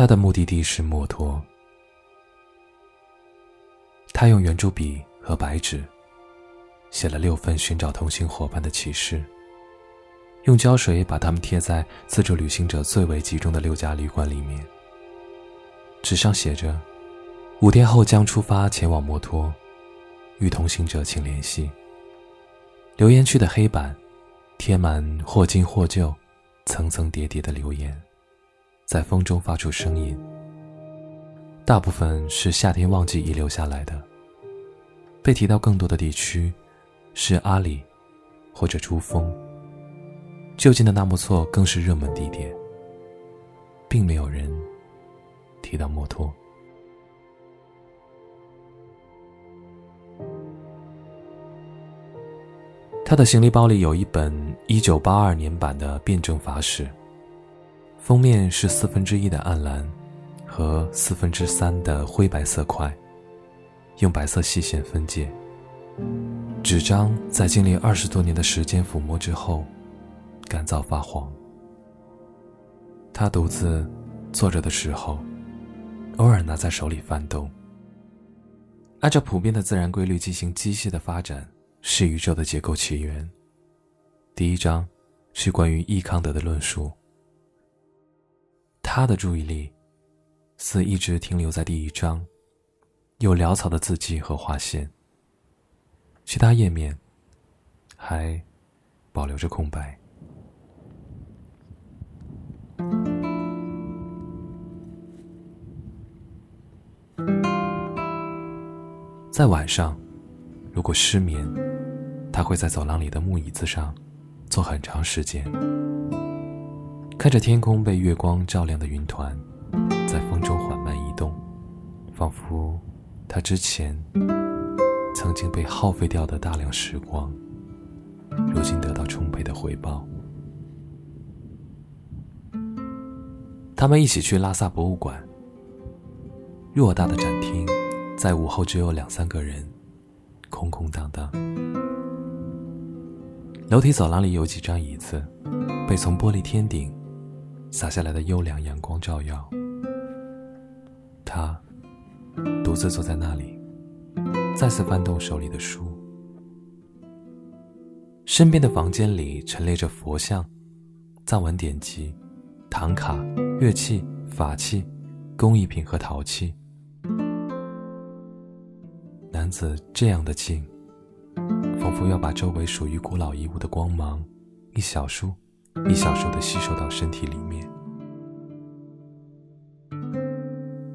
他的目的地是墨脱。他用圆珠笔和白纸写了六份寻找同行伙伴的启事，用胶水把它们贴在自助旅行者最为集中的六家旅馆里面。纸上写着：“五天后将出发前往墨脱，与同行者请联系。”留言区的黑板贴满或新或旧、层层叠叠的留言，在风中发出声音。大部分是夏天旺季遗留下来的。被提到更多的地区是阿里或者珠峰，就近的纳木错更是热门地点，并没有人提到墨脱。他的行李包里有一本1982年版的《辩证法史》，封面是四分之一的暗蓝和四分之三的灰白色块。用白色细线分界。纸张在经历二十多年的时间抚摸之后，干燥发黄。他独自坐着的时候，偶尔拿在手里翻动。按照普遍的自然规律进行机械的发展，是宇宙的结构起源。第一章是关于易康德的论述。他的注意力似一直停留在第一章。有潦草的字迹和划线，其他页面还保留着空白。在晚上，如果失眠，他会在走廊里的木椅子上坐很长时间，看着天空被月光照亮的云团在风中缓慢移动，仿佛。他之前曾经被耗费掉的大量时光，如今得到充沛的回报。他们一起去拉萨博物馆。偌大的展厅，在午后只有两三个人，空空荡荡。楼梯走廊里有几张椅子，被从玻璃天顶洒下来的优良阳光照耀。他。独自坐在那里，再次翻动手里的书。身边的房间里陈列着佛像、藏文典籍、唐卡、乐器、法器、工艺品和陶器。男子这样的静，仿佛要把周围属于古老遗物的光芒，一小束一小束的吸收到身体里面。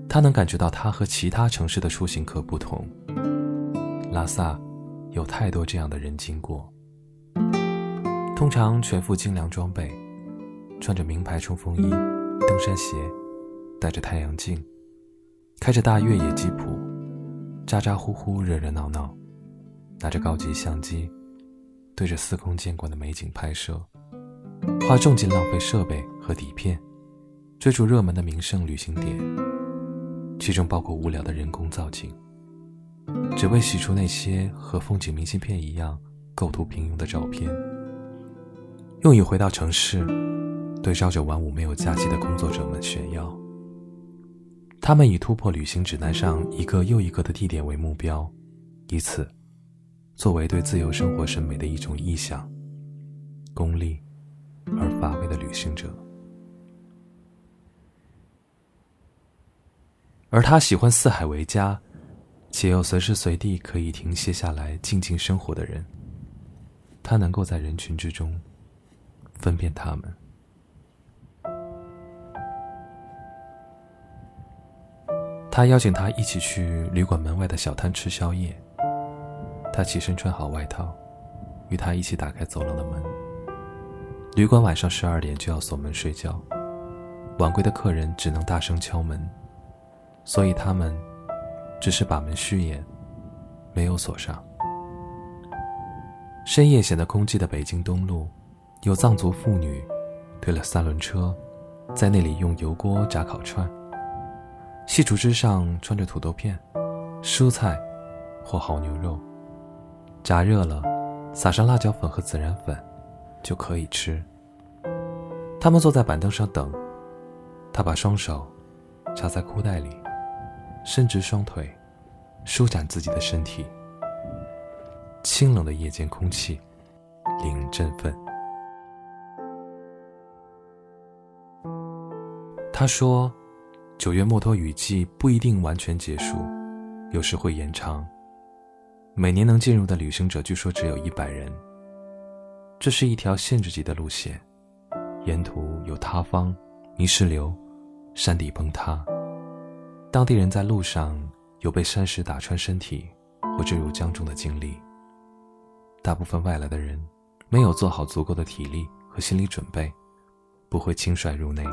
他能感觉到，他和其他城市的出行客不同。拉萨有太多这样的人经过，通常全副精良装备，穿着名牌冲锋衣、登山鞋，戴着太阳镜，开着大越野吉普，咋咋呼呼、热热闹闹，拿着高级相机，对着司空见惯的美景拍摄，花重金浪费设备和底片，追逐热门的名胜旅行点。其中包括无聊的人工造景，只为洗出那些和风景明信片一样构图平庸的照片，用以回到城市，对朝九晚五没有假期的工作者们炫耀。他们以突破旅行指南上一个又一个的地点为目标，以此作为对自由生活审美的一种臆想。功利而乏味的旅行者。而他喜欢四海为家，且又随时随地可以停歇下来静静生活的人。他能够在人群之中分辨他们。他邀请他一起去旅馆门外的小摊吃宵夜。他起身穿好外套，与他一起打开走廊的门。旅馆晚上十二点就要锁门睡觉，晚归的客人只能大声敲门。所以他们只是把门虚掩，没有锁上。深夜显得空寂的北京东路，有藏族妇女推了三轮车，在那里用油锅炸烤串。细竹枝上穿着土豆片、蔬菜或好牛肉，炸热了，撒上辣椒粉和孜然粉，就可以吃。他们坐在板凳上等，他把双手。插在裤袋里，伸直双腿，舒展自己的身体。清冷的夜间空气，令人振奋。他说：“九月墨脱雨季不一定完全结束，有时会延长。每年能进入的旅行者据说只有一百人。这是一条限制级的路线，沿途有塌方、泥石流、山底崩塌。当地人在路上有被山石打穿身体或坠入江中的经历。”大部分外来的人没有做好足够的体力和心理准备，不会轻率入内。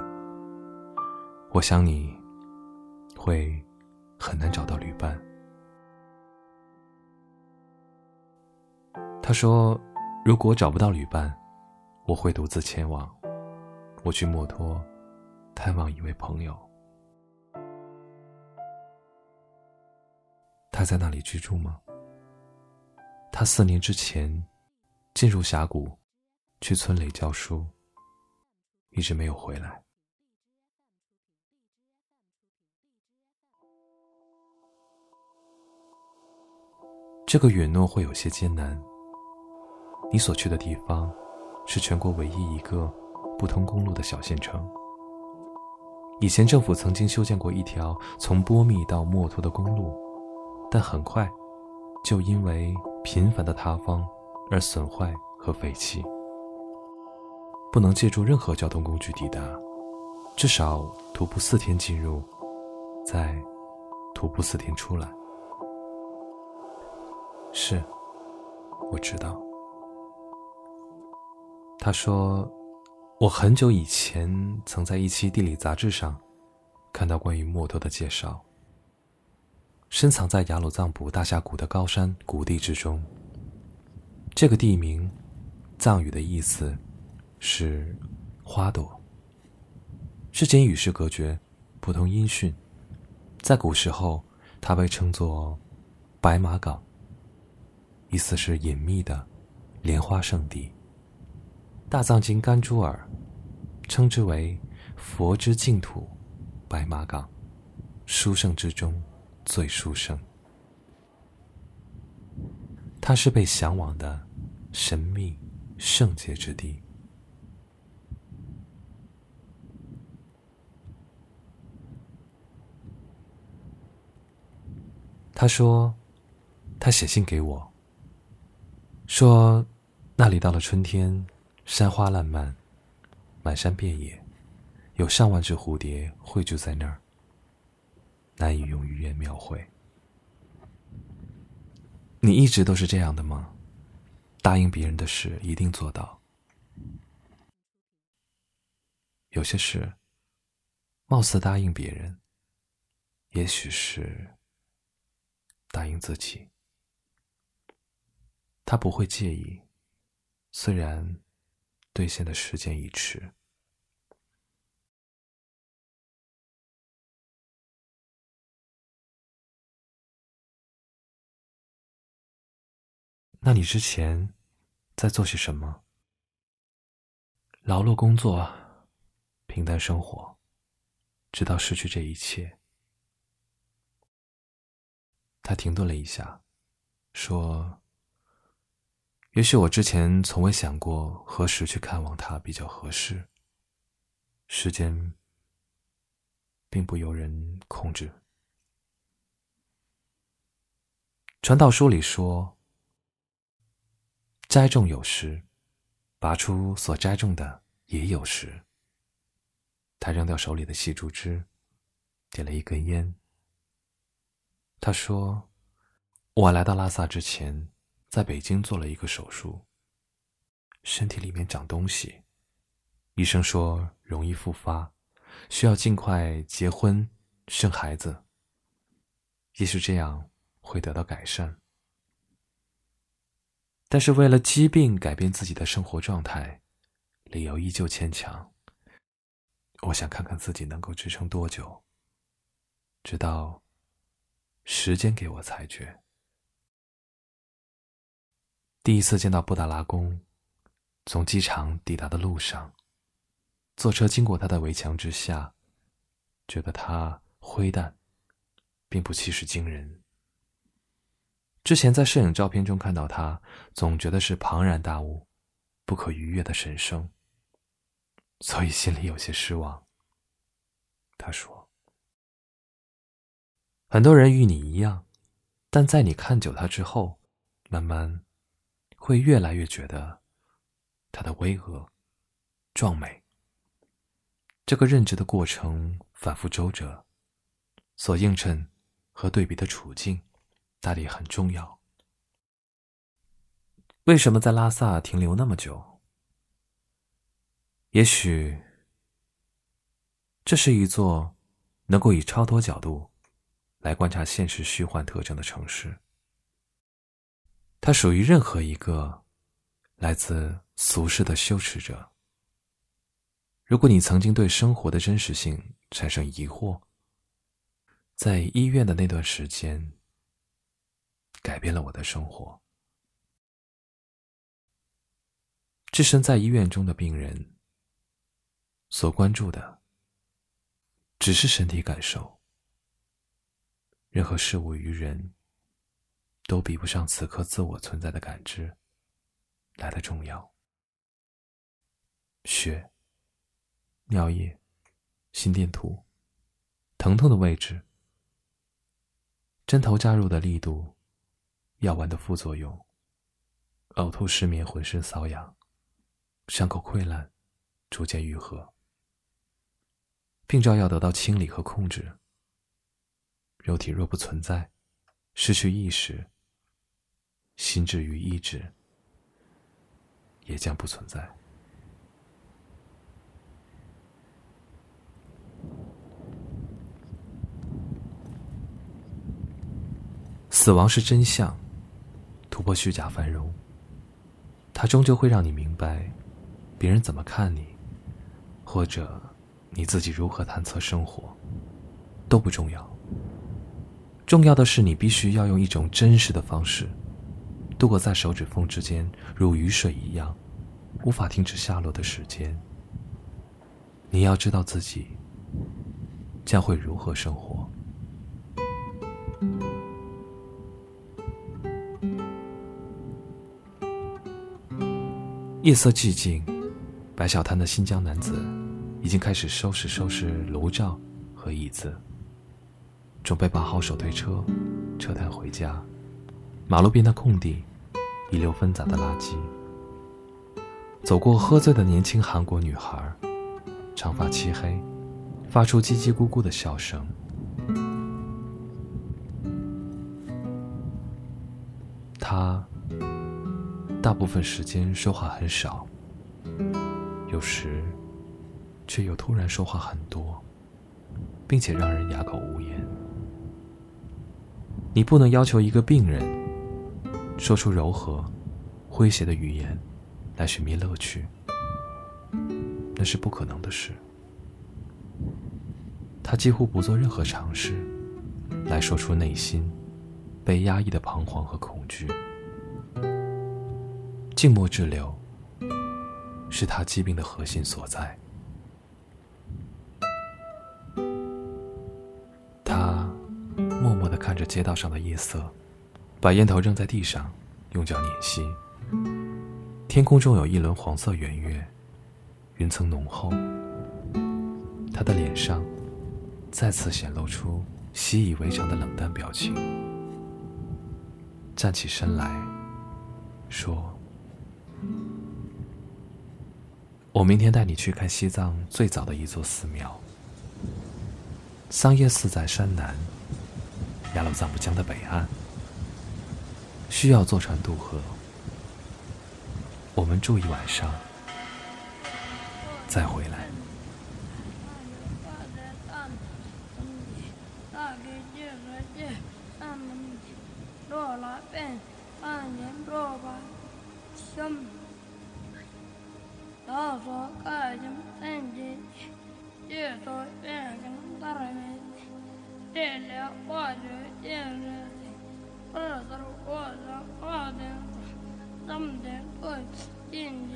我想你会很难找到旅伴。他说：“如果找不到旅伴，我会独自前往。我去墨脱探望一位朋友。他在那里居住吗？”他四年之前进入峡谷，去村里教书，一直没有回来。这个允诺会有些艰难。你所去的地方是全国唯一一个不通公路的小县城。以前政府曾经修建过一条从波密到墨脱的公路，但很快就因为频繁的塌方而损坏和废弃，不能借助任何交通工具抵达，至少徒步四天进入，再徒步四天出来。是，我知道。他说，我很久以前曾在一期地理杂志上看到关于墨脱的介绍。深藏在雅鲁藏布大峡谷的高山谷地之中。这个地名，藏语的意思是“花朵”。是间与世隔绝，不通音讯。在古时候，它被称作“白马岗”，意思是隐秘的莲花圣地。大藏经甘珠尔称之为“佛之净土，白马岗，殊胜之中”。最殊胜，它是被向往的神秘圣洁之地。他说，他写信给我，说那里到了春天，山花烂漫，满山遍野，有上万只蝴蝶汇聚在那儿。难以用语言描绘。你一直都是这样的吗？答应别人的事一定做到。有些事，貌似答应别人，也许是答应自己。他不会介意，虽然兑现的时间已迟。那你之前在做些什么？劳碌工作，平淡生活，直到失去这一切。他停顿了一下，说：“也许我之前从未想过何时去看望他比较合适。时间并不由人控制。传道书里说。”栽种有时，拔出所栽种的也有时。他扔掉手里的细竹枝，点了一根烟。他说：“我来到拉萨之前，在北京做了一个手术，身体里面长东西，医生说容易复发，需要尽快结婚生孩子。也许这样会得到改善。”但是为了疾病改变自己的生活状态，理由依旧牵强。我想看看自己能够支撑多久，直到时间给我裁决。第一次见到布达拉宫，从机场抵达的路上，坐车经过他的围墙之下，觉得他灰淡，并不气势惊人。之前在摄影照片中看到他，总觉得是庞然大物，不可逾越的神圣，所以心里有些失望。他说：“很多人与你一样，但在你看久他之后，慢慢会越来越觉得它的巍峨、壮美。这个认知的过程反复周折，所映衬和对比的处境。”大理很重要。为什么在拉萨停留那么久？也许，这是一座能够以超脱角度来观察现实虚幻特征的城市。它属于任何一个来自俗世的羞耻者。如果你曾经对生活的真实性产生疑惑，在医院的那段时间。改变了我的生活。置身在医院中的病人，所关注的只是身体感受。任何事物与人，都比不上此刻自我存在的感知来的重要。血、尿液、心电图、疼痛的位置、针头扎入的力度。药丸的副作用：呕吐、失眠、浑身瘙痒，伤口溃烂，逐渐愈合。病灶要得到清理和控制。肉体若不存在，失去意识，心智与意志也将不存在。死亡是真相。突破虚假繁荣，它终究会让你明白，别人怎么看你，或者你自己如何探测生活，都不重要。重要的是，你必须要用一种真实的方式，度过在手指缝之间如雨水一样无法停止下落的时间。你要知道自己将会如何生活。夜色寂静，白小滩的新疆男子已经开始收拾收拾炉灶和椅子，准备把好手推车，撤摊回家。马路边的空地，遗留纷杂的垃圾。走过喝醉的年轻韩国女孩，长发漆黑，发出叽叽咕咕的笑声。他。大部分时间说话很少，有时却又突然说话很多，并且让人哑口无言。你不能要求一个病人说出柔和、诙谐的语言来寻觅乐趣，那是不可能的事。他几乎不做任何尝试来说出内心被压抑的彷徨和恐惧。静默滞留，是他疾病的核心所在。他默默地看着街道上的夜色，把烟头扔在地上，用脚碾熄。天空中有一轮黄色圆月，云层浓厚。他的脸上再次显露出习以为常的冷淡表情，站起身来说。我明天带你去看西藏最早的一座寺庙——桑耶寺，在山南雅鲁藏布江的北岸，需要坐船渡河。我们住一晚上，再回来。说越跟大人们这俩话就见了，不是我说话的，咱们的不进去